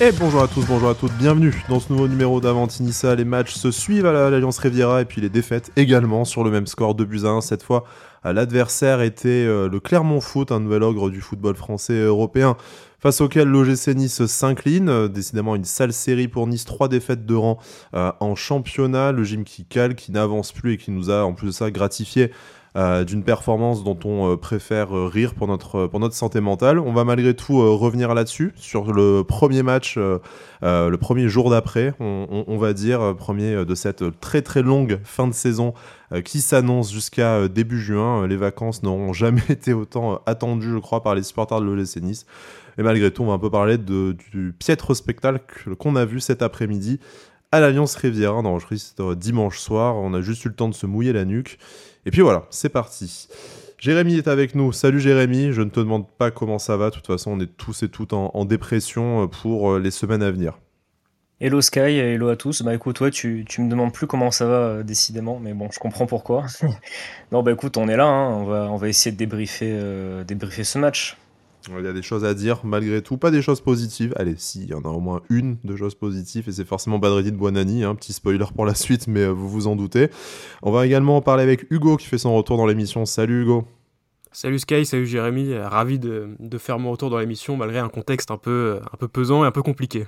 Et bonjour à tous, bonjour à toutes, bienvenue dans ce nouveau numéro d'Avantinissa. Les matchs se suivent à l'Alliance Riviera et puis les défaites également sur le même score 2 buts à 1 cette fois. L'adversaire était euh, le Clermont Foot, un nouvel ogre du football français et européen, face auquel l'OGC Nice s'incline. Euh, décidément une sale série pour Nice, trois défaites de rang euh, en championnat. Le gym qui cale, qui n'avance plus et qui nous a en plus de ça gratifié euh, d'une performance dont on euh, préfère euh, rire pour notre, santé mentale. On va malgré tout revenir là-dessus, sur le premier match, le premier jour d'après, on, va dire, premier de cette très très longue fin de saison qui s'annonce jusqu'à début juin. Les vacances n'auront jamais été autant attendues, je crois, par les supporters de l'OGC Nice. Et malgré tout, on va un peu parler du piètre spectacle qu'on a vu cet après-midi à l'Alliance Riviera, d'enregistrer dimanche soir. On a juste eu le temps de se mouiller la nuque. Et puis voilà, c'est parti. Jérémy est avec nous. Salut Jérémy, je ne te demande pas comment ça va. De toute façon, on est tous et toutes en, dépression euh, pour euh, les semaines à venir. Hello Sky, hello à tous. Bah écoute, tu, me demandes plus comment ça va euh, décidément, mais bon, je comprends pourquoi. non, bah écoute, on est là, hein. on, va, essayer de débriefer ce match. Il y a des choses à dire malgré tout, pas des choses positives. Allez, si, il y en a au moins une de choses positives, et c'est forcément Badreddin Buonani, un hein, petit spoiler pour la suite, mais euh, vous vous en doutez. On va également parler avec Hugo qui fait son retour dans l'émission. Salut Hugo Salut Sky, salut Jérémy, ravi de, faire mon retour dans l'émission malgré un contexte un peu, un peu pesant et un peu compliqué.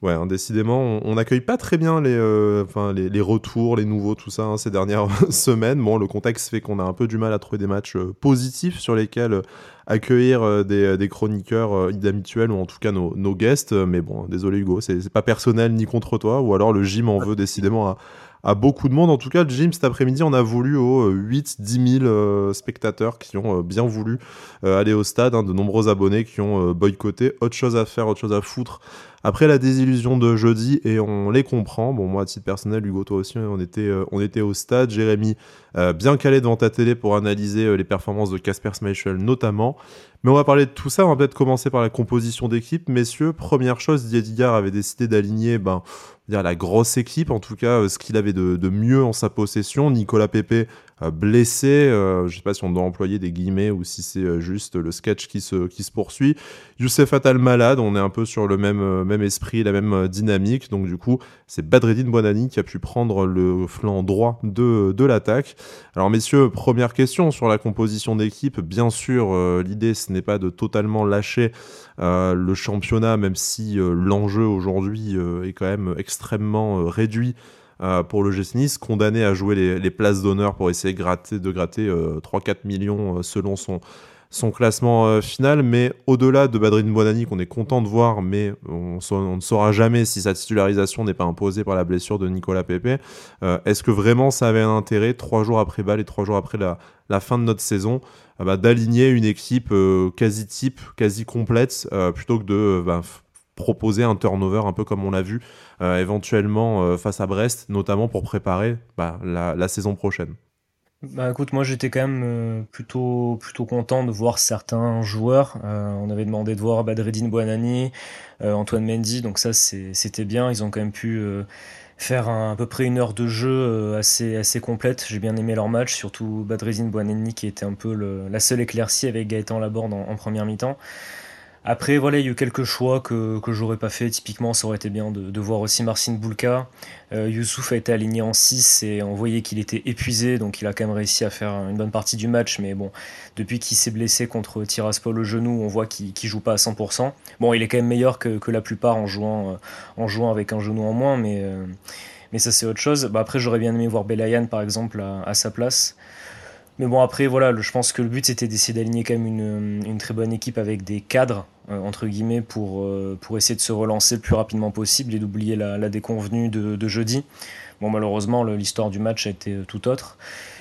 Ouais, hein, décidément, on n'accueille pas très bien les, euh, les, retours, les nouveaux, tout ça hein, ces dernières semaines. Bon, le contexte fait qu'on a un peu du mal à trouver des matchs euh, positifs sur lesquels euh, accueillir des, chroniqueurs habituels ou en tout cas nos, nos guests. Mais bon, désolé Hugo, c'est pas personnel ni contre toi, ou alors le gym en veut décidément à à beaucoup de monde. En tout cas, gym cet après-midi, on a voulu aux 8-10 000 spectateurs qui ont euh, bien voulu euh, aller au stade, hein, de nombreux abonnés qui ont euh, boycotté. Autre chose à faire, autre chose à foutre après la désillusion de jeudi et on les comprend. Bon, moi, à titre personnel, Hugo, toi aussi, on était, on était au stade. Jérémy, bien calé devant ta télé pour analyser les performances de Casper Schmeichel notamment. Mais on va parler de tout ça. On va peut-être commencer par la composition d'équipe. Messieurs, première chose, Didier avait décidé d'aligner ben, la grosse équipe, en tout cas euh, ce qu'il avait de, mieux en sa possession. Nicolas Pepe euh, blessé, euh, je sais pas si on doit employer des guillemets ou si c'est juste le sketch qui se, qui se poursuit. Youssef Attal malade, on est un peu sur le même, même esprit, la même dynamique. Donc du coup, c'est Badreddine Bonani qui a pu prendre le flanc droit de, de l'attaque. Alors messieurs, première question sur la composition d'équipe. Bien sûr, l'idée ce n'est pas de totalement lâcher le championnat, même si l'enjeu aujourd'hui est quand même extrêmement euh, réduit euh, pour le GC condamné à jouer les, places d'honneur pour essayer de gratter, de gratter 3-4 millions euh, selon son, son classement final. Mais au-delà de Badrine Bonani, qu'on est content de voir, mais on, ne saura jamais si sa titularisation n'est pas imposée par la blessure de Nicolas Pepe, est-ce que vraiment ça avait un intérêt, trois jours après balle et trois jours après la, fin de notre saison, bah, d'aligner une équipe quasi type, quasi complète, plutôt que de bah, proposer un turnover un peu comme on l'a vu euh, éventuellement euh, face à Brest, notamment pour préparer bah, la, saison prochaine. Bah écoute, moi j'étais quand même euh, plutôt plutôt content de voir certains joueurs. on avait demandé de voir Badreddine Buanani, Antoine Mendy, donc ça c'était bien. Ils ont quand même pu faire à peu près une heure de jeu assez assez complète. J'ai bien aimé leur match, surtout Badreddine Buanani qui était un peu la seule éclaircie avec Gaëtan Laborde en première mi-temps. Après, voilà, il y a eu quelques choix que, que j'aurais pas fait. Typiquement, ça aurait été bien de, voir aussi Marcin Boulka. Euh, Youssouf a été aligné en 6 et on voyait qu'il était épuisé, donc il a quand même réussi à faire une bonne partie du match. Mais bon, depuis qu'il s'est blessé contre Tiraspol au genou, on voit qu'il ne joue pas à 100%. Bon, il est quand même meilleur que, que la plupart en jouant, euh, en jouant avec un genou en moins, mais, euh, mais ça c'est autre chose. Bah, après, j'aurais bien aimé voir Belayan par exemple à sa place. Mais bon, après, voilà, je pense que le but c'était d'essayer d'aligner quand même une, une, très bonne équipe avec des cadres, entre guillemets, pour, euh, pour essayer de se relancer le plus rapidement possible et d'oublier la, la, déconvenue de, de, jeudi. Bon, malheureusement, l'histoire du match a été euh, tout autre.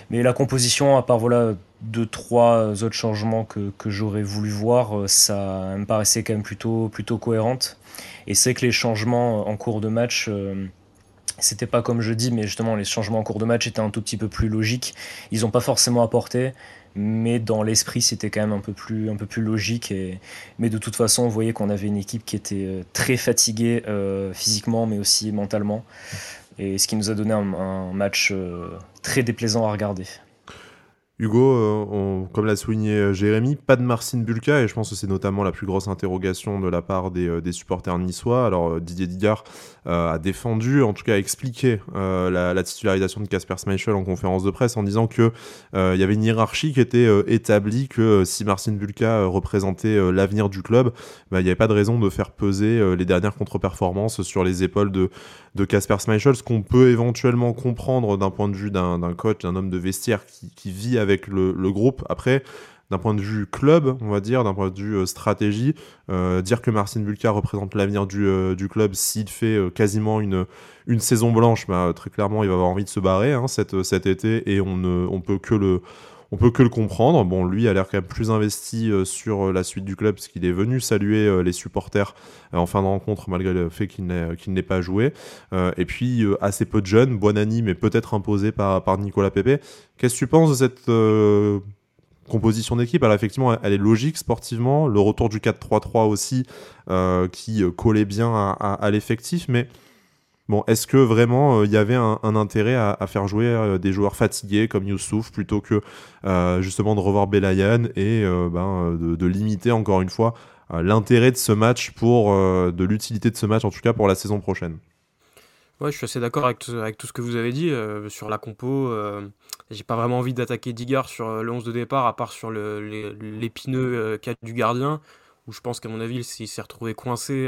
Mais la composition, à part voilà, deux, trois autres changements que, que j'aurais voulu voir, ça me paraissait quand même plutôt, plutôt cohérente. Et c'est que les changements en cours de match c'était pas comme je dis, mais justement, les changements en cours de match étaient un tout petit peu plus logiques. Ils n'ont pas forcément apporté, mais dans l'esprit, c'était quand même un peu plus, un peu plus logique. Et... Mais de toute façon, on voyait qu'on avait une équipe qui était euh, très fatiguée euh, physiquement, mais aussi mentalement. Et ce qui nous a donné un, match euh, très déplaisant à regarder. Hugo, comme l'a souligné Jérémy, pas de Marcin Bulka et je pense que c'est notamment la plus grosse interrogation de la part des, supporters niçois. Alors Didier Digard a défendu, en tout cas expliqué la, titularisation de Casper Schmeichel en conférence de presse en disant que il y avait une hiérarchie qui était établie, que si Marcin Bulka représentait l'avenir du club, bah, il n'y avait pas de raison de faire peser les dernières contre-performances sur les épaules de de Casper Schmeichel, ce qu'on peut éventuellement comprendre d'un point de vue d'un coach, d'un homme de vestiaire qui, vit avec le, groupe. Après, d'un point de vue club, on va dire, d'un point de vue euh, stratégie, euh, dire que Marcin Bulka représente l'avenir du, euh, club s'il fait quasiment une, saison blanche, bah, très clairement, il va avoir envie de se barrer hein, cet, été et on ne peut que le comprendre. Bon, lui a l'air quand même plus investi sur la suite du club parce qu'il est venu saluer les supporters en fin de rencontre malgré le fait qu'il n'ait pas joué. et puis assez peu de jeunes, Buonani mais peut-être imposé par, par Nicolas Pepe. Qu'est-ce que tu penses de cette composition d'équipe. Alors effectivement, elle est logique sportivement. Le retour du 4-3-3 aussi qui collait bien à l'effectif, mais Bon, est-ce que vraiment euh, il y avait un, intérêt à, faire jouer euh, des joueurs fatigués comme Youssouf plutôt que euh, justement de revoir Belayan et ben, de, limiter encore une fois l'intérêt de ce match pour de l'utilité de ce match en tout cas pour la saison prochaine? Ouais, je suis assez d'accord avec, avec, tout ce que vous avez dit sur la compo. J'ai pas vraiment envie d'attaquer Digard sur le 11 de départ, à part sur l'épineux 4 du gardien, où je pense qu'à mon avis, il s'est retrouvé coincé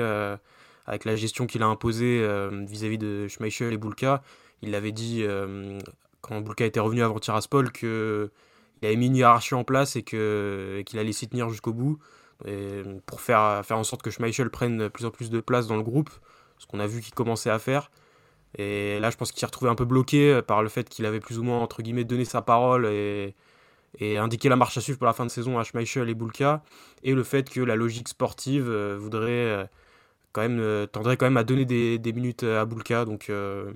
avec la gestion qu'il a imposée euh, vis-à-vis de Schmeichel et Bulka. Il l'avait dit euh, quand Bulka était revenu avant Tiraspol qu'il avait mis une hiérarchie en place et qu'il allait s'y tenir jusqu'au bout pour faire, faire en sorte que Schmeichel prenne plus en plus de place dans le groupe, ce qu'on a vu qu'il commençait à faire. Et là, je pense qu'il s'est retrouvé un peu bloqué par le fait qu'il avait plus ou moins, entre guillemets, donné sa parole et, indiqué la marche à suivre pour la fin de saison à Schmeichel et Bulka, et le fait que la logique sportive euh, voudrait quand même, euh, tendrait quand même à donner des, minutes à Boulka. Donc euh,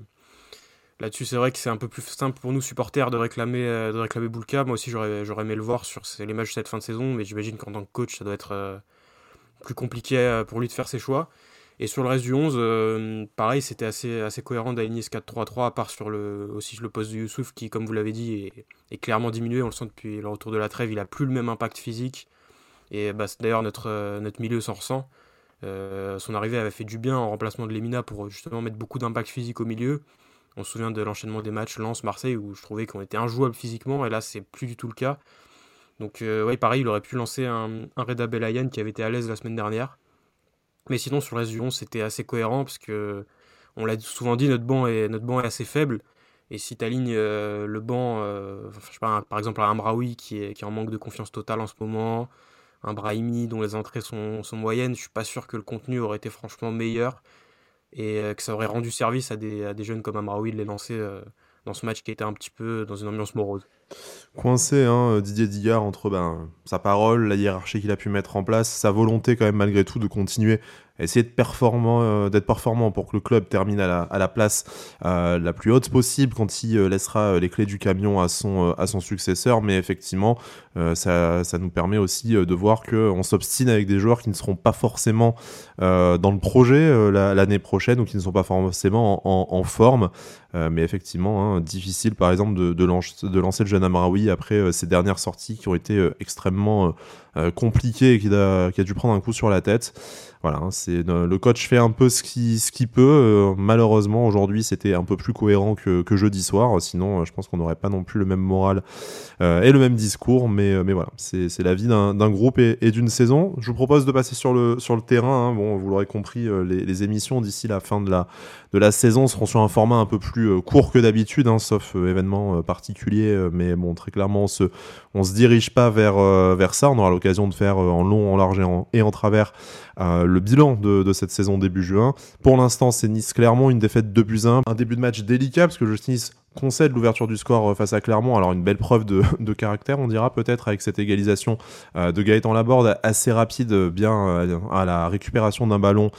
là-dessus, c'est vrai que c'est un peu plus simple pour nous, supporters, de réclamer, euh, de réclamer Boulka. Moi aussi, j'aurais, j'aurais aimé le voir sur les matchs de cette fin de saison, mais j'imagine qu'en tant que coach, ça doit être plus compliqué pour lui de faire ses choix. Et sur le reste du 11, pareil, c'était assez, cohérent d'aligner ce 4-3-3, à part sur le, aussi le poste de Youssouf, qui, comme vous l'avez dit, est, clairement diminué. On le sent depuis le retour de la trêve, il a plus le même impact physique. Et bah, d'ailleurs, notre, notre milieu s'en ressent. Euh, son arrivée avait fait du bien en remplacement de Lemina pour justement mettre beaucoup d'impact physique au milieu. On se souvient de l'enchaînement des matchs Lens-Marseille où je trouvais qu'on était injouable physiquement et là c'est plus du tout le cas. Donc euh, ouais pareil il aurait pu lancer un, un Reda Belayan qui avait été à l'aise la semaine dernière. Mais sinon sur le reste du 11 c'était assez cohérent parce que on l'a souvent dit notre banc est, assez faible. Et si tu alignes euh, le banc, pas, par exemple à Amraoui qui est, qui en manque de confiance totale en ce moment, un Brahimi dont les entrées sont, moyennes, je suis pas sûr que le contenu aurait été franchement meilleur et euh, que ça aurait rendu service à des, jeunes comme Amraoui de les lancer euh, dans ce match qui était un petit peu dans une ambiance morose. Coincé, hein, Didier Digard, entre ben, sa parole, la hiérarchie qu'il a pu mettre en place, sa volonté quand même malgré tout de continuer essayer de performant, euh, d'être performant pour que le club termine à la, à la place euh, la plus haute possible quand il euh, laissera les clés du camion à son, à successeur. Mais effectivement, ça, nous permet aussi de voir qu'on s'obstine avec des joueurs qui ne seront pas forcément dans le projet l'année prochaine ou qui ne sont pas forcément en, forme. mais effectivement, hein, difficile par exemple de, lancer, de, lancer le jeune Amraoui après ces dernières sorties qui ont été extrêmement compliquées et qui a, qui dû prendre un coup sur la tête. Voilà, hein, c'est le coach fait un peu ce qu'il ce peut. Euh, malheureusement, aujourd'hui, c'était un peu plus cohérent que, jeudi soir. Sinon, euh, je pense qu'on n'aurait pas non plus le même moral euh, et le même discours. Mais, mais voilà, c'est la vie d'un groupe et, d'une saison. Je vous propose de passer sur le, sur le terrain. Hein. Bon, vous l'aurez compris, les, les émissions d'ici la fin de la, de la saison seront sur un format un peu plus court que d'habitude, hein, sauf événement particulier. mais bon, très clairement, on se, on se dirige pas vers, vers ça. On aura l'occasion de faire en long, en large et en, et en travers le bilan de, cette saison début juin. Pour l'instant, c'est Nice-Clermont, une défaite de buts 1. Un début de match délicat parce que le Nice concède l'ouverture du score euh, face à Clermont. Alors une belle preuve de, caractère, on dira peut-être, avec cette égalisation euh, de Gaëtan Laborde assez rapide, bien euh, à la récupération d'un ballon,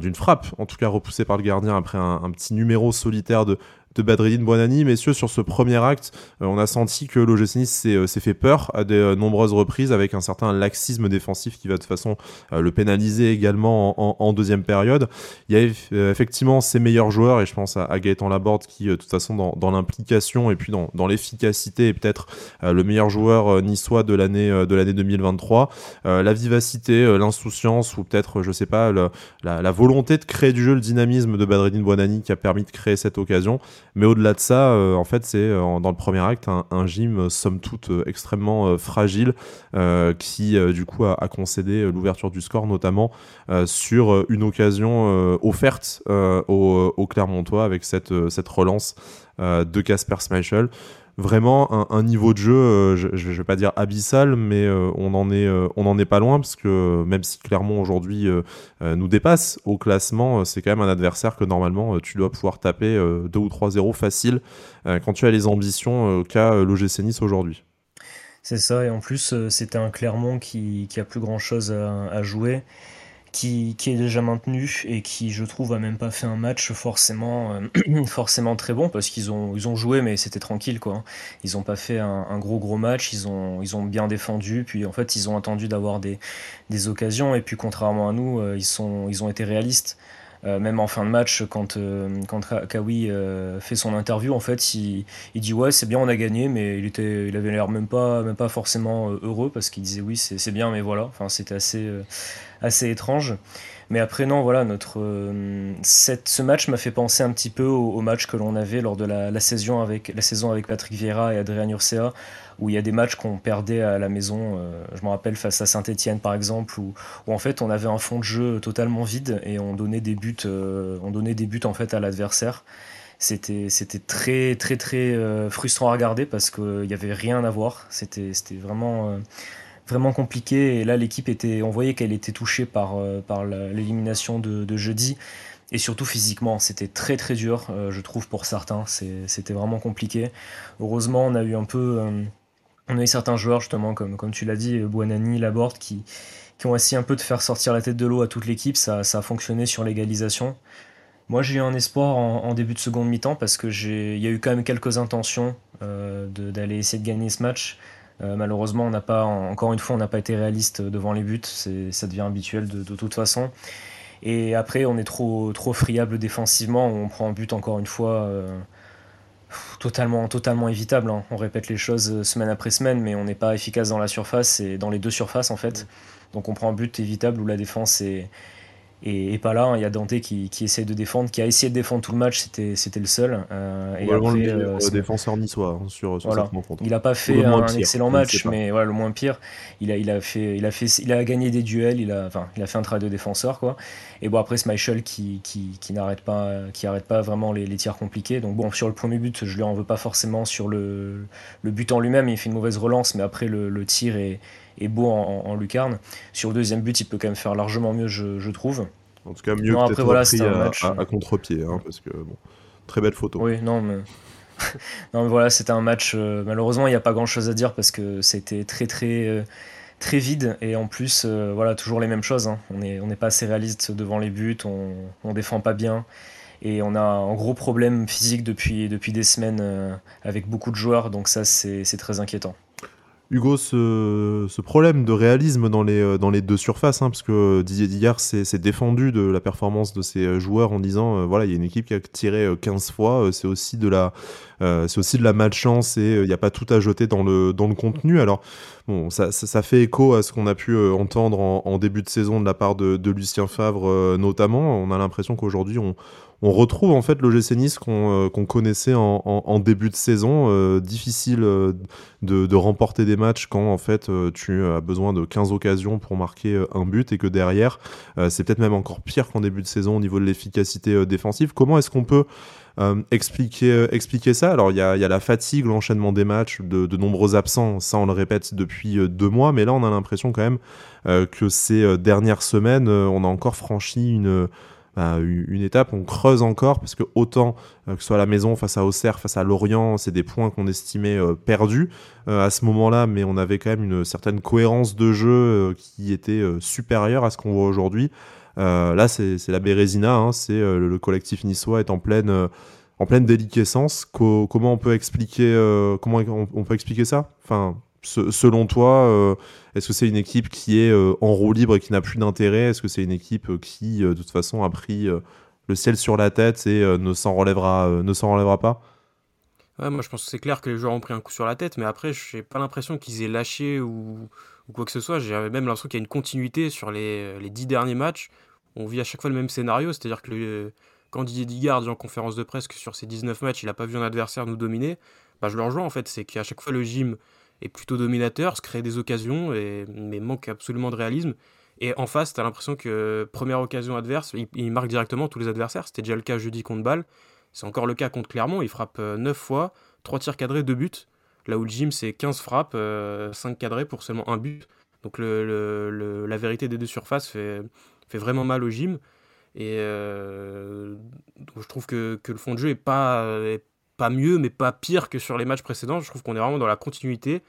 d'une frappe, en tout cas repoussée par le gardien après un, petit numéro solitaire de, de Badreddine Buonani. Messieurs, sur ce premier acte, on a senti que l'OGC Nice s'est fait peur à de nombreuses reprises avec un certain laxisme défensif qui va de toute façon le pénaliser également en, deuxième période. Il y a effectivement ses meilleurs joueurs et je pense à, Gaëtan Laborde qui, de toute façon, dans, l'implication et puis dans, l'efficacité est peut-être le meilleur joueur niçois de l'année de l'année 2023. la vivacité, l'insouciance ou peut-être, je sais pas, la, volonté de créer du jeu, le dynamisme de Badreddine Buonani qui a permis de créer cette occasion. Mais au-delà de ça, euh, en fait, c'est euh, dans le premier acte un, gym euh, somme toute extrêmement fragile qui du coup a, concédé l'ouverture du score, notamment sur une occasion offerte au, au, Clermontois avec cette, relance de Casper Schmeichel vraiment un, niveau de jeu, euh, je, je, vais pas dire abyssal, mais euh, on en est, euh, on en est pas loin parce que même si Clermont aujourd'hui nous dépasse au classement, c'est quand même un adversaire que normalement tu dois pouvoir taper 2 ou 3-0 facile quand tu as les ambitions qu'a l'OGC Nice aujourd'hui. C'est ça, et en plus c'était un Clermont qui, qui a plus grand chose à, à jouer qui, est déjà maintenu et qui, je trouve, a même pas fait un match forcément, euh, très bon parce qu'ils ont, joué, mais c'était tranquille quoi. Ils ont pas fait un, gros gros match, ils ont, bien défendu, puis en fait ils ont attendu d'avoir des, occasions et puis contrairement à nous, euh, ils ont été réalistes. Euh, même en fin de match, quand, quand Kawi fait son interview, en fait, il, il dit ouais, c'est bien, on a gagné, mais il, était, il avait l'air même pas, même pas forcément heureux parce qu'il disait oui, c'est bien, mais voilà. Enfin, c'était assez, assez étrange. Mais après, non, voilà, notre, euh, cette, ce match m'a fait penser un petit peu au, match que l'on avait lors de la, saison avec, la saison avec Patrick Vieira et Adrien Urcea, où il y a des matchs qu'on perdait à la maison. Euh, je me rappelle face à Saint-Etienne, par exemple, où, en fait on avait un fond de jeu totalement vide et on donnait des buts, euh, on donnait des buts en fait à l'adversaire. C'était, très, très, très frustrant à regarder parce qu'il n'y avait rien à voir. C'était, c'était vraiment vraiment compliqué. Et là, l'équipe était, on voyait qu'elle était touchée par, euh, par l'élimination de, jeudi. Et surtout physiquement, c'était très très dur, euh, je trouve, pour certains. C'était vraiment compliqué. Heureusement, on a eu un peu. Euh, on a eu certains joueurs, justement, comme, tu l'as dit, Buonani, Laborde, qui, ont essayé un peu de faire sortir la tête de l'eau à toute l'équipe. Ça, a fonctionné sur l'égalisation. Moi, j'ai eu un espoir en, début de seconde mi-temps parce qu'il y a eu quand même quelques intentions d'aller essayer de gagner ce match. Euh, malheureusement, pas, encore une fois, on n'a pas été réaliste devant les buts. Ça devient habituel de, toute façon. Et après, on est trop, trop friable défensivement. On prend un but encore une fois euh, totalement, totalement évitable. Hein. On répète les choses semaine après semaine, mais on n'est pas efficace dans la surface et dans les deux surfaces en fait. Donc on prend un but évitable où la défense est, et, pas là. Hein. Il y a Dante qui, qui, essaie de défendre, qui a essayé de défendre tout le match, c'était, c'était le seul. Euh, et après, le euh, défenseur niçois hein, sur, sur voilà. Il n'a pas fait un excellent match, mais voilà, le moins pire. Il a, il a fait, il a fait, il a gagné des duels. Il a, il a fait un travail de défenseur, quoi. Et bon après, Schmeichel qui, qui, qui n'arrête pas, qui arrête pas vraiment les, les, tirs compliqués. Donc bon, sur le premier but, je lui en veux pas forcément sur le, le but en lui-même. Il fait une mauvaise relance, mais après le, le tir est est beau en, lucarne. Sur le deuxième but, il peut quand même faire largement mieux, je, trouve. En tout cas, mieux non, après, voilà, pris à, match... à, contre-pied, hein, parce que bon, très belle photo. Oui, non, mais. non, mais voilà, c'était un match. Euh, malheureusement, il n'y a pas grand chose à dire parce que c'était très, très, euh, très vide. Et en plus, euh, voilà, toujours les mêmes choses. Hein. On n'est on pas assez réaliste devant les buts, on, on défend pas bien. Et on a un gros problème physique depuis, depuis des semaines avec beaucoup de joueurs. Donc, ça, c'est très inquiétant. Hugo, ce, problème de réalisme dans les, euh, deux surfaces, hein, parce que Didier Dillard s'est défendu de la performance de ses euh, joueurs en disant euh, voilà, il y a une équipe qui a tiré 15 fois, c'est aussi de la, malchance et il n'y a pas tout à jeter dans le, contenu. Alors, bon, ça, fait écho à ce qu'on a pu entendre en, début de saison de la part de Lucien Favre, notamment. On a l'impression qu'aujourd'hui, on, on retrouve en fait l'OGC Nice qu'on euh, connaissait en, début de saison. Euh, difficile euh, de, remporter des matchs quand en fait tu as besoin de 15 occasions pour marquer un but et que derrière, c'est peut-être même encore pire qu'en début de saison au niveau de l'efficacité défensive. Comment est-ce qu'on peut expliquer, ça? Alors, il y a, la fatigue, l'enchaînement des matchs, de, nombreux absents, ça on le répète depuis deux mois, mais là on a l'impression quand même que ces dernières semaines, on a encore franchi une, bah, une étape, on creuse encore, parce que autant euh, que ce soit à la maison, face à Auxerre, face à Lorient, c'est des points qu'on estimait euh, perdus euh, à ce moment-là, mais on avait quand même une certaine cohérence de jeu qui était supérieure à ce qu'on voit aujourd'hui. là, c'est la Bérésina, hein, c'est le, collectif niçois est en pleine en pleine déliquescence. comment on peut expliquer, comment on, peut expliquer ça? Selon toi, est-ce que c'est une équipe qui est en roue libre et qui n'a plus d'intérêt? Est-ce que c'est une équipe qui, de toute façon, a pris le ciel sur la tête et ne s'en relèvera, relèvera pas? Moi je pense que c'est clair que les joueurs ont pris un coup sur la tête, mais après, je n'ai pas l'impression qu'ils aient lâché ou, quoi que ce soit. J'ai même l'impression qu'il y a une continuité sur les, les dix derniers matchs. On vit à chaque fois le même scénario, c'est-à-dire que quand Didier Digard dit en conférence de presse que sur ces 19 matchs, il n'a pas vu un adversaire nous dominer, bah, je le rejoins en fait. C'est qu'à chaque fois, le gym est plutôt dominateur, se crée des occasions, mais manque absolument de réalisme. Et en face, tu as l'impression que première occasion adverse, il, marque directement tous les adversaires. C'était déjà le cas jeudi contre Bâle. C'est encore le cas contre Clermont, il frappe 9 euh, fois, 3 tirs cadrés, 2 buts. Là où le gym, c'est 15 frappes, 5 euh, cadrés pour seulement un but. Donc la vérité des deux surfaces fait, vraiment mal au gym. Et euh, je trouve que, le fond de jeu est pas, pas mieux, mais pas pire que sur les matchs précédents. Je trouve qu'on est vraiment dans la continuité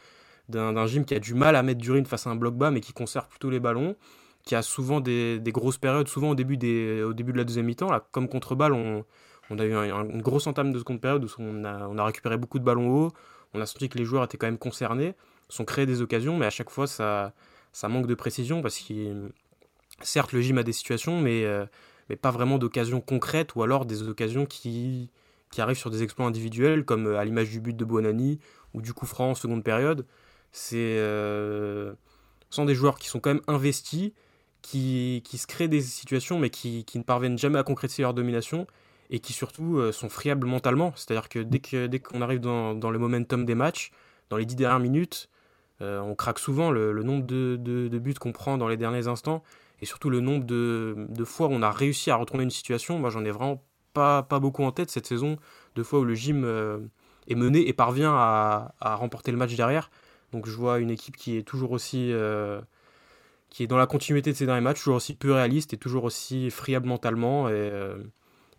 d'un gym qui a du mal à mettre d'urine face à un bloc bas, mais qui conserve plutôt les ballons, qui a souvent des, grosses périodes, souvent au début, des, au début de la deuxième mi-temps. Comme contre balle, on, on a eu une grosse entame de seconde période où on a, on a récupéré beaucoup de ballons hauts. On a senti que les joueurs étaient quand même concernés, sont créés des occasions, mais à chaque fois, ça, ça manque de précision parce que certes, le gym a des situations, mais, euh, mais pas vraiment d'occasions concrètes ou alors des occasions qui, qui arrivent sur des exploits individuels, comme euh, à l'image du but de Buonani ou du coup franc en seconde période. C'est euh, sont des joueurs qui sont quand même investis, qui, qui se créent des situations, mais qui, qui ne parviennent jamais à concrétiser leur domination et qui surtout euh, sont friables mentalement. C'est-à-dire que dès qu'on dès qu'on arrive dans, dans, le momentum des matchs, dans les dix dernières minutes, euh, on craque souvent le, nombre de, de, buts qu'on prend dans les derniers instants et surtout le nombre de, de fois où on a réussi à retourner une situation. Moi, j'en ai vraiment pas, beaucoup en tête cette saison, de fois où le gym euh, est mené et parvient à, remporter le match derrière. Donc je vois une équipe qui est toujours aussi... qui est dans la continuité de ces derniers matchs, toujours aussi peu réaliste et toujours aussi friable mentalement. Et,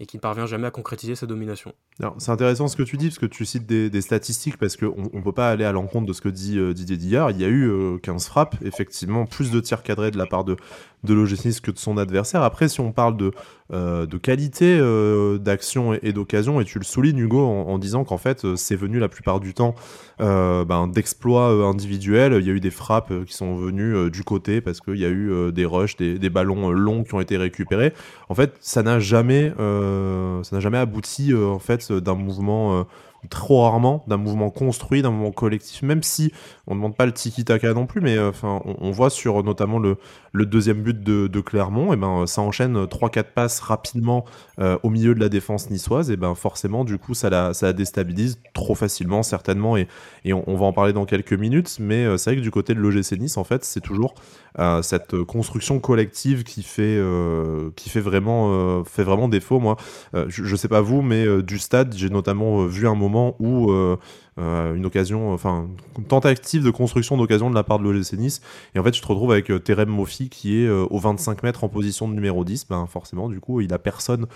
et qui ne parvient jamais à concrétiser sa domination. C'est intéressant ce que tu dis, parce que tu cites des, statistiques, parce qu'on ne peut pas aller à l'encontre de ce que dit euh, Didier Dillard. Il y a eu 15 euh, frappes, effectivement, plus de tirs cadrés de la part de, de que de son adversaire. Après, si on parle de, euh, qualité d'action et, d'occasion, et tu le soulignes, Hugo, en, disant qu'en fait, c'est venu la plupart du temps ben, d'exploits individuels. Il y a eu des frappes qui sont venues du côté, parce qu'il y a eu des rushs, des, des, ballons longs qui ont été récupérés. En fait, ça n'a jamais, jamais abouti, en fait, d'un mouvement euh, trop rarement d'un mouvement construit, d'un mouvement collectif, même si on ne demande pas le tiki-taka non plus, mais euh, enfin, on, voit sur notamment le, le deuxième but de, Clermont, et eh ben ça enchaîne 3-4 passes rapidement euh, au milieu de la défense niçoise, et ben forcément du coup ça la, ça déstabilise trop facilement certainement, et, et on, va en parler dans quelques minutes, mais euh, c'est vrai que du côté de l'OGC Nice, en fait, c'est toujours cette construction collective qui fait, qui fait vraiment, fait vraiment défaut. Moi, je, je sais pas vous, mais du stade, j'ai notamment vu un moment où une occasion, enfin, tentative de construction d'occasion de la part de l'OGC Nice. Et en fait, tu te retrouves avec euh, Terem Mofi qui est au 25 mètres en position de numéro 10. Ben, forcément, du coup, il a personne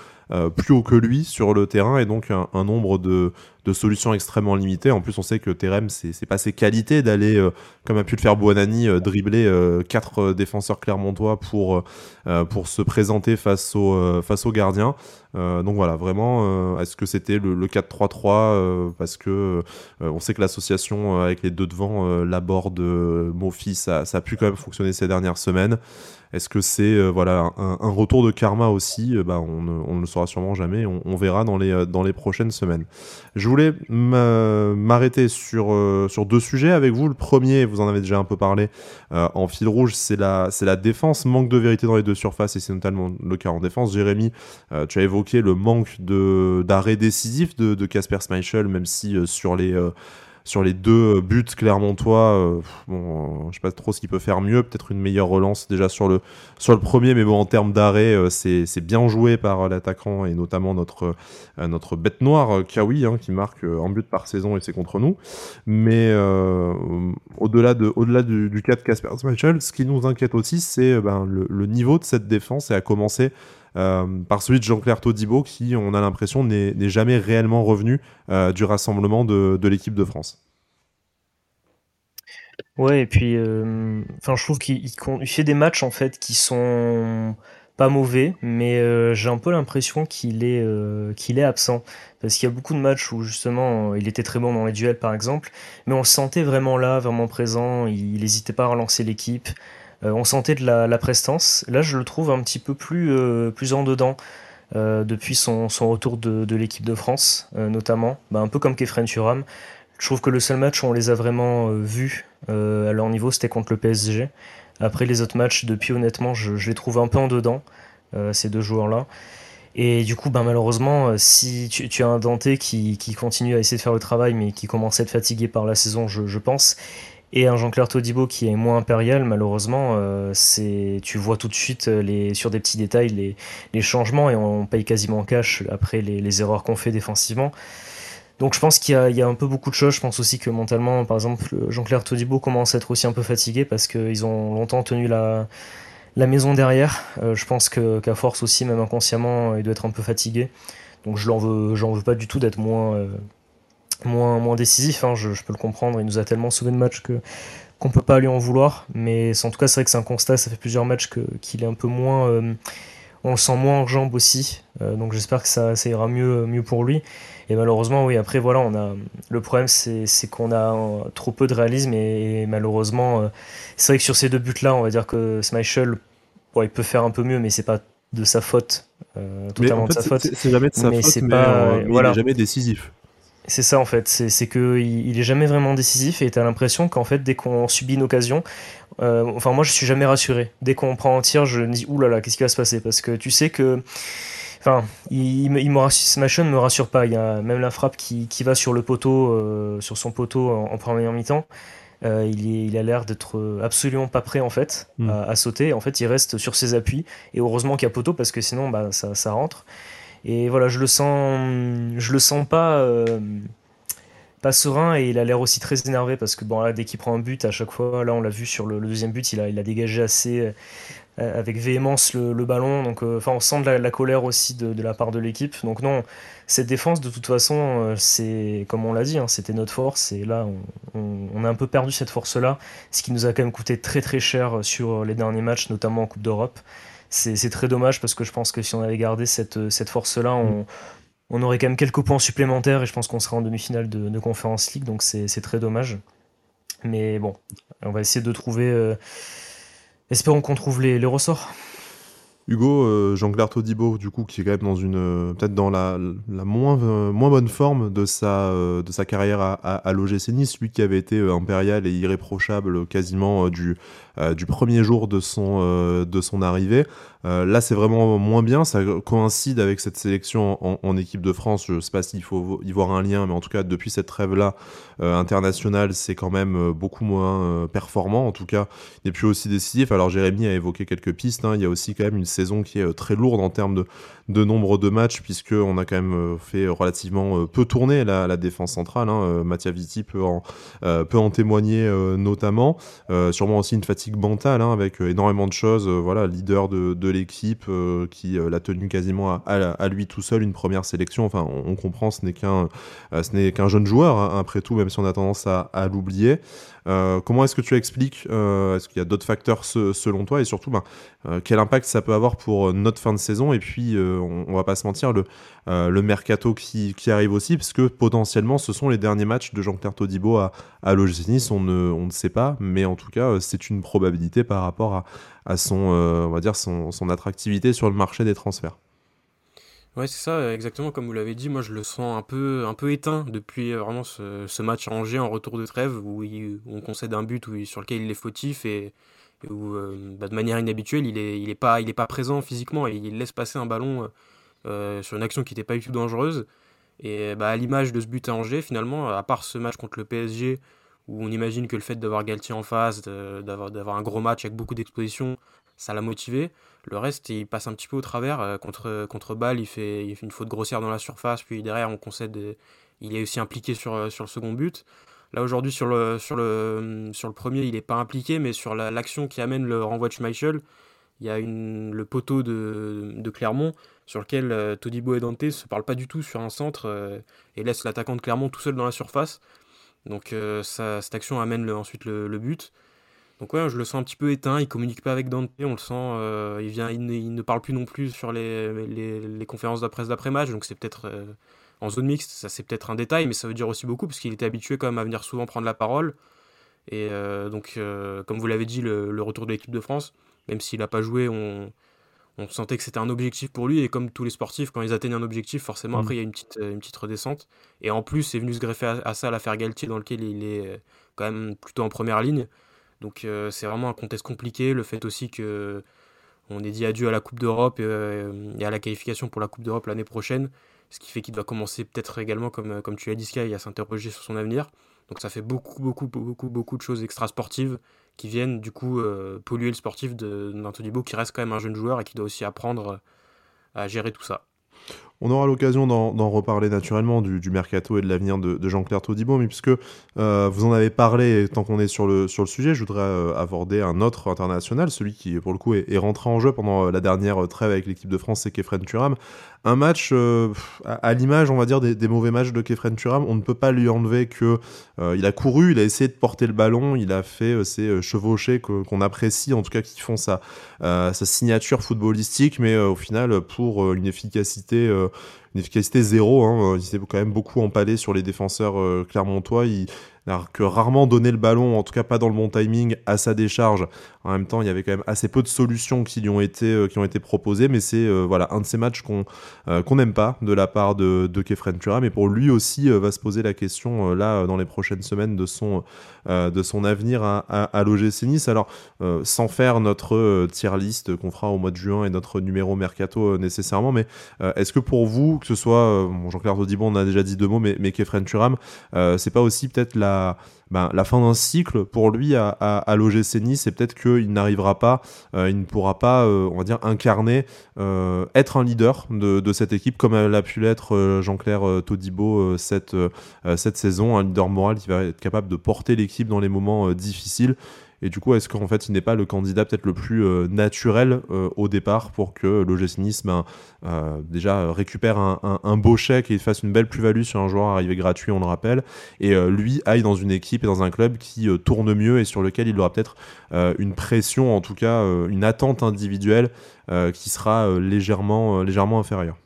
plus haut que lui sur le terrain et donc un, nombre de, de, solutions extrêmement limitées. En plus, on sait que Terem, c'est pas ses qualités d'aller, comme a pu le faire Buonani, dribbler quatre défenseurs clermontois pour, pour se présenter face au, face au. Euh, donc voilà, vraiment, euh, est-ce que c'était le, 4-3-3 euh, parce que on sait que l'association avec les deux devant, Laborde, Mofi, ça, ça a pu quand même fonctionner ces dernières semaines. Est-ce que c'est euh, voilà un, retour de karma aussi? Euh, bah, on, ne le saura sûrement jamais. On, verra dans les, euh, dans les prochaines semaines. Je voulais m'arrêter sur, sur deux sujets avec vous. Le premier, vous en avez déjà un peu parlé en fil rouge, c'est la, la défense. Manque de vérité dans les deux surfaces et c'est notamment le cas en défense. Jérémy, tu as évoqué le manque d'arrêt décisif de Casper Schmeichel, même si sur les sur les deux euh, buts clermontois, euh, bon, je sais pas trop ce qu'il peut faire mieux, peut-être une meilleure relance déjà sur le, sur le premier, mais bon, en termes d'arrêt, euh, c'est bien joué par l'attaquant et notamment notre, notre bête noire, Kawi, hein, qui marque un but par saison et c'est contre nous. Mais au-delà de, au -delà du, cas de Casper Schmeichel, ce qui nous inquiète aussi, c'est ben, le, le, niveau de cette défense et à commencer euh, par celui de Jean-Claire Todibo qui, on a l'impression, n'est jamais réellement revenu euh, du rassemblement de, l'équipe de France. Ouais, et puis, euh, enfin, je trouve qu'il fait des matchs en fait qui sont pas mauvais, mais euh, j'ai un peu l'impression qu'il est, euh, qu'il est absent. Parce qu'il y a beaucoup de matchs où justement il était très bon dans les duels par exemple, mais on le sentait vraiment là, vraiment présent, il n'hésitait pas à relancer l'équipe, euh, on sentait de la, prestance. Là je le trouve un petit peu plus, plus en dedans. depuis son, retour de, l'équipe de France, notamment, bah, un peu comme Kefren Turam. Je trouve que le seul match où on les a vraiment vus à leur niveau, c'était contre le PSG. Après les autres matchs, depuis honnêtement, je, les trouve un peu en dedans, euh, ces deux joueurs-là. Et du coup, ben, malheureusement, euh, si tu, as un Dante qui, continue à essayer de faire le travail, mais qui commence à être fatigué par la saison, je, pense, et un Jean-Claire Todibo qui est moins impérial, malheureusement, euh, c'est tu vois tout de suite les, sur des petits détails les, changements et on paye quasiment cash après les, les erreurs qu'on fait défensivement. Donc je pense qu'il y, a un peu beaucoup de choses. Je pense aussi que mentalement, par exemple, Jean-Claire Todibo commence à être aussi un peu fatigué parce qu'ils ont longtemps tenu la, la maison derrière. Euh, je pense qu'à force aussi, même inconsciemment, il doit être un peu fatigué. Donc je l'en veux, j'en veux pas du tout d'être moins, euh, moins, moins décisif. Hein. Je, peux le comprendre. Il nous a tellement sauvé de matchs que qu'on peut pas lui en vouloir. Mais en tout cas, c'est vrai que c'est un constat. Ça fait plusieurs matchs qu'il est un peu moins. Euh, on le sent moins en jambes aussi. donc j'espère que ça, ça, ira mieux, mieux pour lui. Et malheureusement, oui, après, voilà, on a, le problème, c'est qu'on a trop peu de réalisme et, malheureusement, euh, c'est vrai que sur ces deux buts-là, on va dire que Smichel, il peut faire un peu mieux, mais c'est pas de sa faute, euh, totalement de sa faute. C'est jamais de sa faute, mais, pas, euh, voilà. il est jamais décisif. C'est ça en fait, c'est qu'il il est jamais vraiment décisif et tu as l'impression qu'en fait dès qu'on subit une occasion, enfin moi je suis jamais rassuré. Dès qu'on prend un tir, je me dis oulala, qu'est-ce qui va se passer? Parce que tu sais que Enfin, il, il, me me rassure pas. Il y a même la frappe qui, qui va sur le poteau, euh, sur son poteau en, première mi-temps. Euh, il, il, a l'air d'être absolument pas prêt en fait hmm. à, sauter. En fait, il reste sur ses appuis. Et heureusement qu'il y a poteau parce que sinon, bah, ça, ça, rentre. Et voilà, je le sens, je le sens pas, euh, pas serein et il a l'air aussi très énervé parce que bon là, dès qu'il prend un but, à chaque fois, là on l'a vu sur le, deuxième but, il a, il a dégagé assez, euh, avec véhémence le, ballon. Donc, euh, enfin, on sent de la, colère aussi de, la part de l'équipe. Donc non, cette défense, de toute façon, euh, c'est comme on l'a dit, hein, c'était notre force. Et là, on, a un peu perdu cette force-là, ce qui nous a quand même coûté très très cher sur les derniers matchs, notamment en Coupe d'Europe. C'est très dommage parce que je pense que si on avait gardé cette, cette force-là, on, aurait quand même quelques points supplémentaires et je pense qu'on serait en demi-finale de, de Conference League. Donc c'est très dommage. Mais bon, on va essayer de trouver Espérons qu'on trouve les, ressorts. Hugo, euh, Jean-Claire Todibo, du coup, qui est quand même dans une euh, peut-être dans la, moins, euh, moins bonne forme de sa, de sa carrière à, à, l'OGC Nice, lui qui avait été impérial et irréprochable quasiment du, du premier jour de son, de son arrivée. Là, c'est vraiment moins bien. Ça coïncide avec cette sélection en, équipe de France. Je ne sais pas s'il faut y voir un lien, mais en tout cas, depuis cette trêve-là internationale, c'est quand même beaucoup moins performant. En tout cas, il n'est plus aussi décisif. Alors, Jérémy a évoqué quelques pistes. Hein. Il y a aussi quand même une saison qui est très lourde en termes de, nombre de matchs, puisqu'on a quand même fait relativement peu tourner la, défense centrale. Hein. Mattia Vitti peut en, témoigner notamment. sûrement aussi une fatigue mentale, hein, avec énormément de choses. voilà, leader de l'équipe euh, qui euh, l'a tenu quasiment à, lui tout seul une première sélection. Enfin, on, comprend, ce n'est qu'un euh, ce n'est qu'un jeune joueur hein, après tout, même si on a tendance à, l'oublier. Comment est-ce que tu expliques Est-ce qu'il y a d'autres facteurs selon toi et surtout, ben, quel impact ça peut avoir pour notre fin de saison Et puis, on, on, va pas se mentir, le, mercato qui, arrive aussi, parce que potentiellement, ce sont les derniers matchs de Jean-Claire Todibo à, à l'OGC Nice. On ne, sait pas, mais en tout cas, c'est une probabilité par rapport à, son, euh, on va dire son, attractivité sur le marché des transferts. Ouais, c'est ça, exactement comme vous l'avez dit. Moi, je le sens un peu, un peu éteint depuis euh, vraiment ce, match à Angers en retour de trêve où, on concède un but où, sur lequel il est fautif et, où, euh, bah, de manière inhabituelle, il est, il est pas, il est pas présent physiquement et il laisse passer un ballon sur une action qui n'était pas du tout dangereuse. Et bah, à l'image de ce but à Angers, finalement, à part ce match contre le PSG où on imagine que le fait d'avoir Galtier en face, d'avoir un gros match avec beaucoup d'exposition, ça l'a motivé. Le reste, il passe un petit peu au travers. Euh, contre, contre il fait, une faute grossière dans la surface, puis derrière, on concède. Il est aussi impliqué sur, euh, sur le second but. Là, aujourd'hui, sur le, sur, le, sur le premier, il n'est pas impliqué, mais sur l'action qui amène le renvoi de Schmeichel, il y a le poteau de, de Clermont sur lequel euh, Todibo et Dante se parlent pas du tout sur un centre et laissent l'attaquant de Clermont tout seul dans la surface. Donc euh, cette action amène ensuite le, but. Donc ouais, je le sens un petit peu éteint, il communique pas avec Dante, on le sent, il, vient, il ne, parle plus non plus sur les, les, conférences de presse d'après-match, donc c'est peut-être en zone mixte, ça c'est peut-être un détail, mais ça veut dire aussi beaucoup, parce qu'il était habitué quand même à venir souvent prendre la parole. Et donc, comme vous l'avez dit, le, retour de l'équipe de France, même s'il n'a pas joué, on, on sentait que c'était un objectif pour lui. Et comme tous les sportifs, quand ils atteignent un objectif, forcément, mm. après, il y a une petite, une petite redescente. Et en plus, c'est venu se greffer à, ça l'affaire Galtier, dans lequel il est euh, quand même plutôt en première ligne. Donc, euh, c'est vraiment un contexte compliqué. Le fait aussi que on ait dit adieu à la Coupe d'Europe euh, et, à la qualification pour la Coupe d'Europe l'année prochaine. Ce qui fait qu'il doit commencer peut-être également, comme, comme tu l'as dit, Sky, à s'interroger sur son avenir. Donc ça fait beaucoup, beaucoup, beaucoup, beaucoup de choses extra-sportives qui viennent du coup euh, polluer le sportif d'Anthony Beau qui reste quand même un jeune joueur et qui doit aussi apprendre à gérer tout ça. On aura l'occasion d'en reparler naturellement du, mercato et de l'avenir de, Jean-Claire Todibo, mais puisque euh, vous en avez parlé, tant qu'on est sur le, sur le sujet, je voudrais euh, aborder un autre international, celui qui pour le coup est, rentré en jeu pendant euh, la dernière trêve avec l'équipe de France, c'est Kefren Turam. Un match à, l'image, on va dire, des, mauvais matchs de Kefren Turam, on ne peut pas lui enlever que il a couru, il a essayé de porter le ballon, il a fait ces chevauchés qu'on apprécie, en tout cas qui font sa signature footballistique, mais au final pour une efficacité une efficacité zéro. Hein. Il s'est quand même beaucoup empalé sur les défenseurs euh, clermontois. Que rarement donné le ballon, en tout cas pas dans le bon timing, à sa décharge. En même temps, il y avait quand même assez peu de solutions qui lui ont été, euh, qui ont été proposées, mais c'est euh, voilà un de ces matchs qu'on qu'on n'aime pas de la part de, de Kefren Turam. Mais pour lui aussi, va se poser la question là dans les prochaines semaines de son de son avenir à, à, à l'OGC Nice. Alors, sans faire notre tier list qu'on fera au mois de juin et notre numéro mercato nécessairement, mais est-ce que pour vous, que ce soit Jean-Claire Audibon, on a déjà dit deux mots, mais, mais Kefren Turam, c'est pas aussi peut-être la ben, la, fin d'un cycle pour lui à, à, l'OGC Nice et peut-être qu'il n'arrivera pas, euh, il ne pourra pas, euh, on va dire, incarner, euh, être un leader de, cette équipe comme l'a pu l'être Jean-Claire Todibo cette, cette saison, un leader moral qui va être capable de porter l'équipe dans les moments difficiles. Et du coup, est-ce qu'en fait, il n'est pas le candidat peut-être le plus euh, naturel euh, au départ pour que l'OGC Nice ben, euh, déjà récupère un, beau chèque et fasse une belle plus-value sur un joueur arrivé gratuit, on le rappelle, et lui aille dans une équipe et dans un club qui tourne mieux et sur lequel il aura peut-être une pression, en tout cas une attente individuelle qui sera légèrement, légèrement inférieure.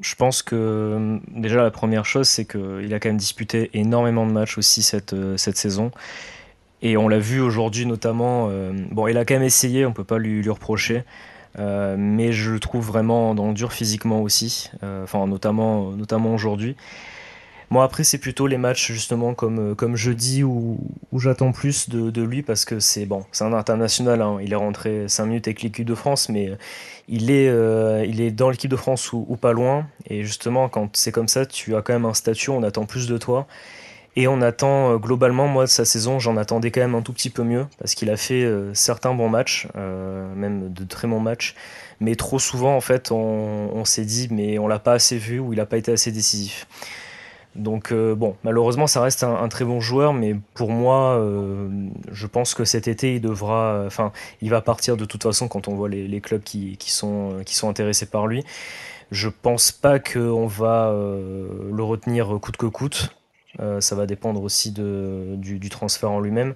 Je pense que déjà la première chose, c'est qu'il a quand même disputé énormément de matchs aussi cette, cette saison. Et on l'a vu aujourd'hui notamment. Euh, bon, il a quand même essayé, on peut pas lui, lui reprocher. Euh, mais je le trouve vraiment dans le dur physiquement aussi, euh, enfin notamment, notamment aujourd'hui. Bon après c'est plutôt les matchs justement comme, comme jeudi où, où j'attends plus de, de, lui parce que c'est bon, un international, hein. il est rentré 5 minutes avec l'équipe de France mais il est, il est dans l'équipe de France ou, pas loin et justement quand c'est comme ça tu as quand même un statut, on attend plus de toi et on attend euh, globalement, moi, de sa saison, j'en attendais quand même un tout petit peu mieux, parce qu'il a fait euh, certains bons matchs, euh, même de très bons matchs. Mais trop souvent, en fait, on, s'est dit, mais on l'a pas assez vu ou il n'a pas été assez décisif. Donc, bon, malheureusement, ça reste un, très bon joueur, mais pour moi, je pense que cet été, il devra. Enfin, il va partir de toute façon quand on voit les, clubs qui, sont, qui sont intéressés par lui. Je pense pas qu'on va le retenir coûte que coûte. Euh, ça va dépendre aussi de, du, transfert en lui-même.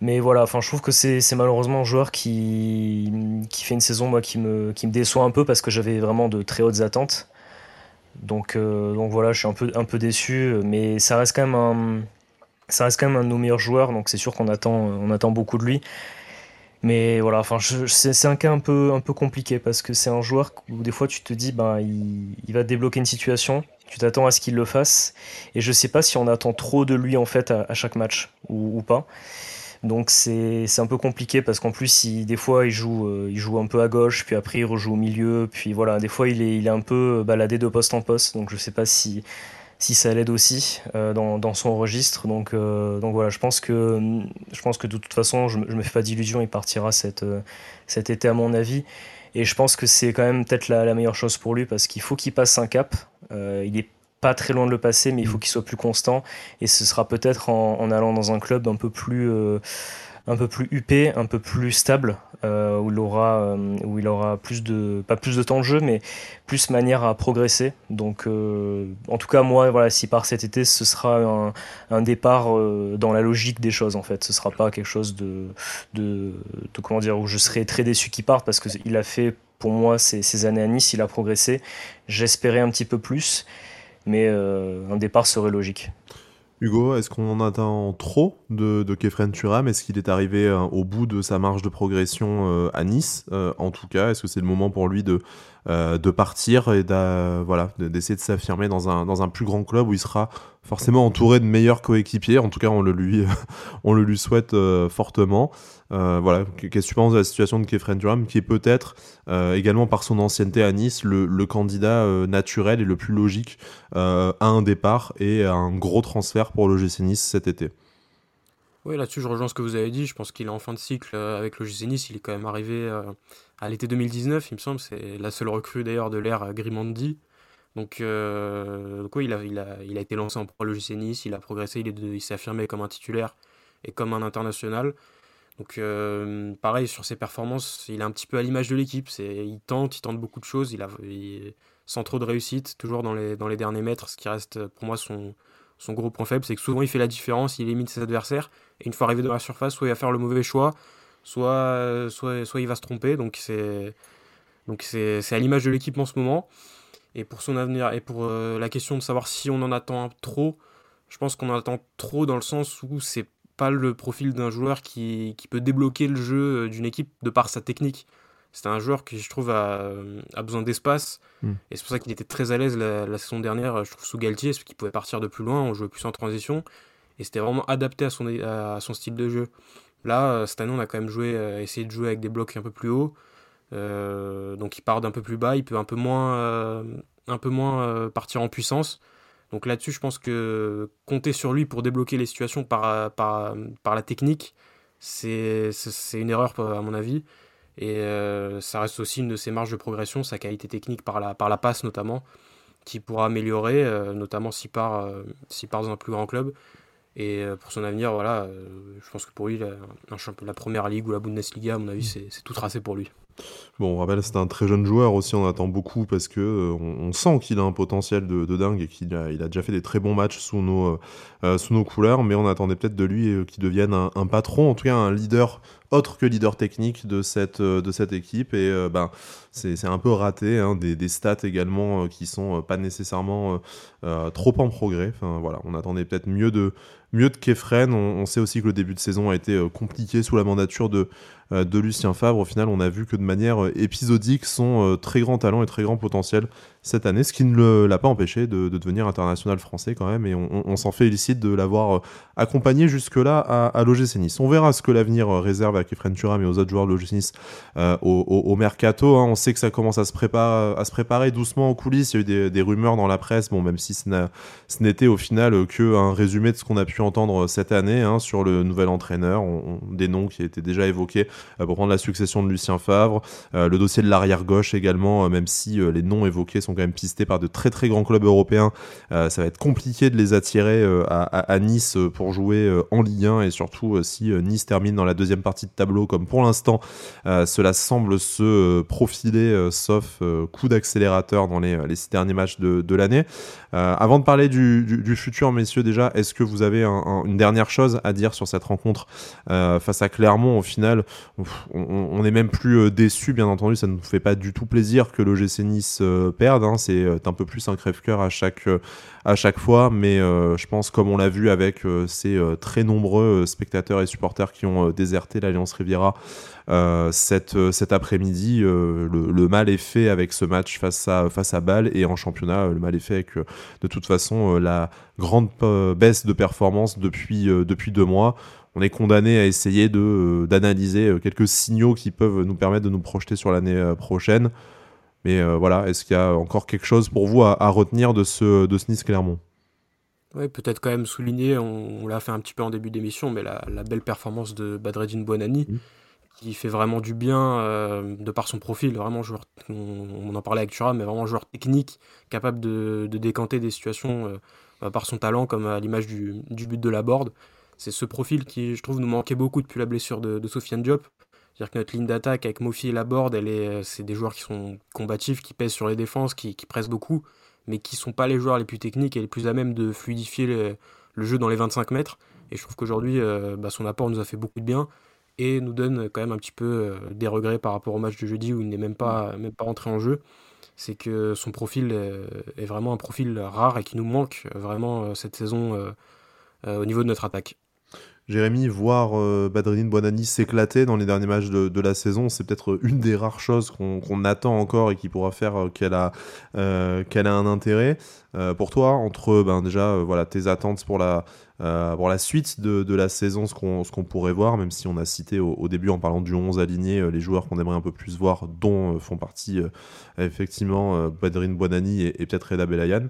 Mais voilà, je trouve que c'est malheureusement un joueur qui, qui fait une saison moi, qui, me, qui me déçoit un peu parce que j'avais vraiment de très hautes attentes. Donc, euh, donc voilà, je suis un peu, un peu déçu, mais ça reste quand même un, ça reste quand même un de nos meilleurs joueurs, donc c'est sûr qu'on attend, on attend beaucoup de lui. Mais voilà, c'est un cas un peu, un peu compliqué parce que c'est un joueur où des fois tu te dis, ben, il, il va débloquer une situation, tu t'attends à ce qu'il le fasse. Et je sais pas si on attend trop de lui en fait à, chaque match ou, pas. Donc c'est un peu compliqué parce qu'en plus il, des fois il joue, euh, il joue un peu à gauche, puis après il rejoue au milieu, puis voilà, des fois il est, il est un peu baladé de poste en poste, donc je sais pas si, si ça l'aide aussi euh, dans, dans, son registre. Donc, euh, donc voilà, je pense, que, je pense que de toute façon je, je me fais pas d'illusions, il partira cette, cet été à mon avis. Et je pense que c'est quand même peut-être la, meilleure chose pour lui parce qu'il faut qu'il passe un cap. Euh, il est pas très loin de le passer, mais il faut mm. qu'il soit plus constant. Et ce sera peut-être en, allant dans un club un peu plus, euh, un peu plus huppé, un peu plus stable, euh, où il aura, euh, où il aura plus de, pas plus de temps de jeu, mais plus manière à progresser. Donc, euh, en tout cas, moi, voilà, si par cet été, ce sera un, départ dans la logique des choses, en fait. Ce sera pas quelque chose de, de, comment dire, où je serai très déçu qu'il parte parce qu'il a fait, pour moi, ces, ces années à Nice, il a progressé. J'espérais un petit peu plus, mais un départ serait logique. Hugo, est-ce qu'on en attend trop de, de Kefren Turam Est-ce qu'il est arrivé euh, au bout de sa marge de progression euh, à Nice? Euh, En tout cas, est-ce que c'est le moment pour lui de, partir et d'essayer de s'affirmer dans un, plus grand club où il sera forcément entouré de meilleurs coéquipiers? En tout cas, on le lui souhaite fortement. Euh, voilà, qu'est-ce que tu penses de la situation de Kefren Durham, qui est peut-être euh, également par son ancienneté à Nice le, candidat euh, naturel et le plus logique à un départ et à un gros transfert pour l'OGC Nice cet été? Oui, là-dessus, je rejoins ce que vous avez dit. Je pense qu'il est en fin de cycle avec l'OGC Nice. Il est quand même arrivé à l'été 2019, il me semble. C'est la seule recrue d'ailleurs de l'ère Grimandi. Donc, il, a, il, a, été lancé en pro l'OGC Nice, il a progressé, il s'est affirmé comme un titulaire et comme un international. Donc euh, pareil sur ses performances, il est un petit peu à l'image de l'équipe. Il tente, il tente beaucoup de choses, il a, sans trop de réussite, toujours dans les, dans les derniers mètres. Ce qui reste pour moi son, son gros point faible, c'est que souvent il fait la différence, il limite ses adversaires. Et une fois arrivé dans la surface, soit il va faire le mauvais choix, soit, soit, soit il va se tromper. Donc c'est, donc c'est, c'est à l'image de l'équipe en ce moment. Et pour son avenir, et pour euh, la question de savoir si on en attend trop, je pense qu'on en attend trop dans le sens où c'est pas le profil d'un joueur qui, qui, peut débloquer le jeu euh, d'une équipe de par sa technique. C'est un joueur qui, je trouve, a, a besoin d'espace. Hmm. Et c'est pour ça qu'il était très à l'aise la, saison dernière, je trouve, sous Galtier, parce qu'il pouvait partir de plus loin, on jouait plus en transition. Et c'était vraiment adapté à son, à son style de jeu. Là, euh, cette année, on a quand même joué, euh, essayé de jouer avec des blocs un peu plus hauts. donc il part d'un peu plus bas, il peut un peu moins, un peu moins partir en puissance. Donc là-dessus, je pense que compter sur lui pour débloquer les situations par, par, par la technique, c'est une erreur à mon avis. Et euh, ça reste aussi une de ses marges de progression, sa qualité technique par la, par la passe notamment, qui pourra améliorer, euh, notamment s'il part, euh, part dans un plus grand club. Et pour son avenir, voilà, je pense que pour lui, la, la première ligue ou la Bundesliga, à mon avis, c'est tout tracé pour lui. Bon, on rappelle, c'est un très jeune joueur aussi, on attend beaucoup parce que euh, on, sent qu'il a un potentiel de, dingue et qu'il a, déjà fait des très bons matchs sous nos, euh, euh, sous nos couleurs, mais on attendait peut-être de lui qu'il devienne un, patron, en tout cas un leader autre que leader technique de cette, de cette équipe. Et ben, c'est, un peu raté, hein, des, des, stats également qui sont pas nécessairement trop en progrès. Enfin, voilà, on attendait peut-être mieux de, mieux de Kefren. On, sait aussi que le début de saison a été compliqué sous la mandature de, euh, de Lucien Favre, au final, on a vu que de manière euh, épisodique, son euh, très grand talent et très grand potentiel cette année, ce qui ne l'a pas empêché de, devenir international français quand même, et on, s'en félicite de l'avoir accompagné jusque-là à, à l'OGC Nice. On verra ce que l'avenir réserve à Kefren Turam et aux autres joueurs de l'OGC Nice au, mercato. Hein. On sait que ça commence à se, préparer, à se préparer doucement en coulisses. Il y a eu des, rumeurs dans la presse, bon, même si ce n'était au final qu'un résumé de ce qu'on a pu entendre cette année hein, sur le nouvel entraîneur, des noms qui étaient déjà évoqués euh, pour prendre la succession de Lucien Favre. Euh, le dossier de l'arrière gauche également, euh, même si les noms évoqués sont quand même pistés par de très très grands clubs européens, ça va être compliqué de les attirer à, Nice pour jouer en Ligue 1 et surtout si Nice termine dans la deuxième partie de tableau comme pour l'instant cela semble se profiler sauf coup d'accélérateur dans les, six derniers matchs de, l'année. avant de parler du, futur, messieurs, déjà, est-ce que vous avez une dernière chose à dire sur cette rencontre face à Clermont Au final, on, n'est même plus euh, déçu, bien entendu, ça ne nous fait pas du tout plaisir que le GC Nice euh, perde, hein. c'est euh, un peu plus un crève-cœur à chaque, à chaque fois, mais je pense, comme on l'a vu avec ces très nombreux spectateurs et supporters qui ont déserté l'Alliance Riviera cet, cet après-midi, le, mal est fait avec ce match face à, face à Bâle et en championnat, le mal est fait avec de toute façon la grande baisse de performance depuis, depuis deux mois on est condamné à essayer euh, d'analyser euh, quelques signaux qui peuvent nous permettre de nous projeter sur l'année euh, prochaine. Mais voilà, est-ce qu'il y a encore quelque chose pour vous à, retenir de ce, de ce Nice Clermont? Oui, peut-être quand même souligner, on, l'a fait un petit peu en début d'émission, mais la, belle performance de Badreddine Buonani, mmh. qui fait vraiment du bien de par son profil, vraiment joueur, on, en parlait avec Thuram, mais vraiment joueur technique, capable de, décanter des situations par son talent, comme à l'image du, du, but de la board c'est ce profil qui, je trouve, nous manquait beaucoup depuis la blessure de, de Sofiane Diop. C'est-à-dire que notre ligne d'attaque avec Mofi et Laborde, elle est, c'est des joueurs qui sont combatifs, qui pèsent sur les défenses, qui, qui pressent beaucoup, mais qui sont pas les joueurs les plus techniques et les plus à même de fluidifier le, jeu dans les 25 mètres. Et je trouve qu'aujourd'hui, euh, bah, son apport nous a fait beaucoup de bien et nous donne quand même un petit peu euh, des regrets par rapport au match de jeudi où il n'est même pas, même pas rentré en jeu. C'est que son profil euh, est vraiment un profil rare et qui nous manque vraiment cette saison au niveau de notre attaque. Jérémy, voir euh, Badrine Bonani s'éclater dans les derniers matchs de, la saison, c'est peut-être une des rares choses qu'on attend encore et qui pourra faire euh, qu'elle a, euh, a un intérêt. pour toi, entre ben, déjà voilà, tes attentes pour la, euh, la suite de, la saison, ce qu'on pourrait voir, même si on a cité au, début en parlant du 11 aligné euh, les joueurs qu'on aimerait un peu plus voir, dont euh, font partie effectivement Badrine Bonani et, peut-être Reda Belayan.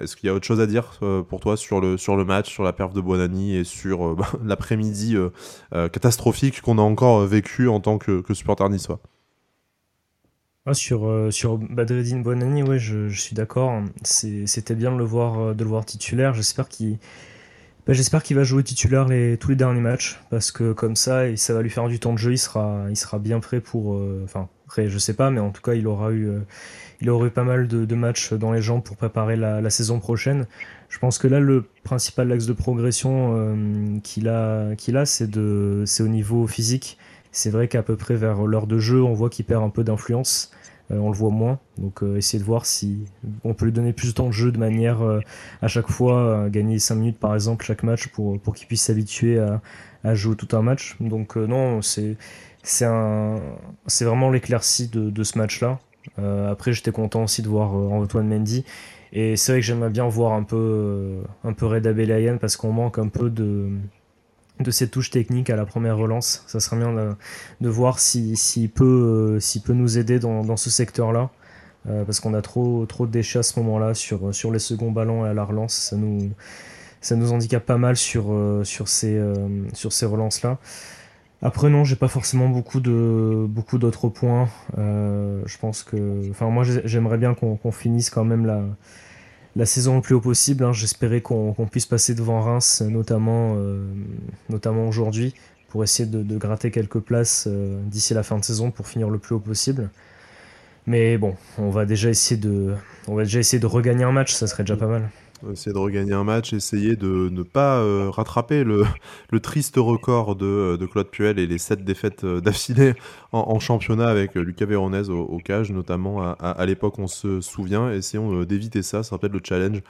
Est-ce qu'il y a autre chose à dire pour toi sur le, sur le match, sur la perf de Bonani et sur l'après-midi catastrophique qu'on a encore vécu en tant que, que supporter niçois? Ah, sur, sur Badreddine Bonani, ouais, je, je suis d'accord. C'était bien de le voir, de le voir titulaire. J'espère qu'il bah, j'espère qu'il va jouer titulaire tous les derniers matchs parce que comme ça, ça va lui faire du temps de jeu. Il sera, il sera bien prêt pour. Euh, enfin, prêt, je sais pas, mais en tout cas, il aura eu, euh, il aura eu pas mal de, matchs dans les jambes pour préparer la, saison prochaine. Je pense que là, le principal axe de progression euh, qu'il a, qu'il a, c'est au niveau physique. C'est vrai qu'à peu près vers l'heure de jeu, on voit qu'il perd un peu d'influence. Euh, on le voit moins. Donc euh, essayer de voir si on peut lui donner plus de temps de jeu de manière euh, à chaque fois gagner 5 minutes par exemple chaque match pour, qu'il puisse s'habituer à, jouer tout un match. Donc non, c'est vraiment l'éclaircie de, ce match-là. après j'étais content aussi de voir Antoine Mendy. Et c'est vrai que j'aimerais bien voir un peu, un peu Reda parce qu'on manque un peu de, de cette touche technique à la première relance. Ça serait bien de, voir s'il peut, euh, peut nous aider dans, ce secteur-là. Euh, parce qu'on a trop, trop de déchets à ce moment-là sur, sur les seconds ballons et à la relance. Ça nous, ça nous handicape pas mal sur, euh, sur ces, sur ces relances-là. Après non, j'ai pas forcément beaucoup de beaucoup d'autres points. je pense que, enfin moi j'aimerais bien qu'on finisse quand même la, la saison le plus haut possible. Hein. J'espérais qu'on puisse passer devant Reims, notamment, euh, aujourd'hui, pour essayer de, gratter quelques places euh, d'ici la fin de saison pour finir le plus haut possible. Mais bon, on va déjà essayer de, on va déjà essayer de regagner un match, ça serait déjà pas mal essayer de regagner un match, essayer de ne pas euh, rattraper le, triste record de, de, Claude Puel et les sept défaites euh, d'affilée en, championnat avec euh, Lucas Véronèse au, cage, notamment à, à, l'époque, on se souvient. Essayons d'éviter ça, ça sera peut-être le challenge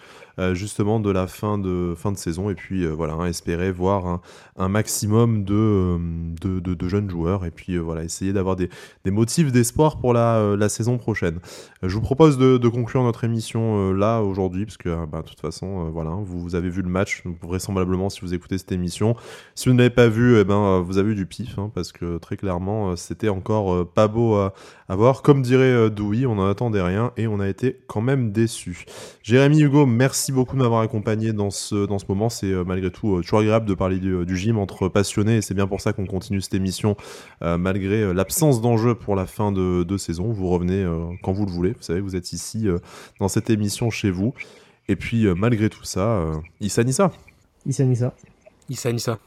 justement de la fin de, fin de saison. Et puis voilà, hein, espérer voir un, maximum de, de, jeunes joueurs et puis voilà, essayer d'avoir des, des, motifs d'espoir pour la, la, saison prochaine. Je vous propose de, conclure notre émission là aujourd'hui, parce que bah, toute façon, euh, voilà, vous, avez vu le match, vraisemblablement si vous écoutez cette émission. Si vous ne l'avez pas vu, eh ben, euh, vous avez eu du pif, hein, parce que très clairement, euh, c'était encore pas beau à, voir. Comme dirait Dewey, on n'en attendait rien et on a été quand même déçus. Jérémy Hugo, merci beaucoup de m'avoir accompagné dans ce, dans ce moment. C'est malgré tout toujours agréable de parler du, gym entre passionnés et c'est bien pour ça qu'on continue cette émission malgré l'absence d'enjeu pour la fin de, saison. Vous revenez quand vous le voulez. Vous savez, vous êtes ici dans cette émission chez vous. Et puis, euh, malgré tout ça, euh, Issa Nissa. Issa Nissa. Issa Nissa.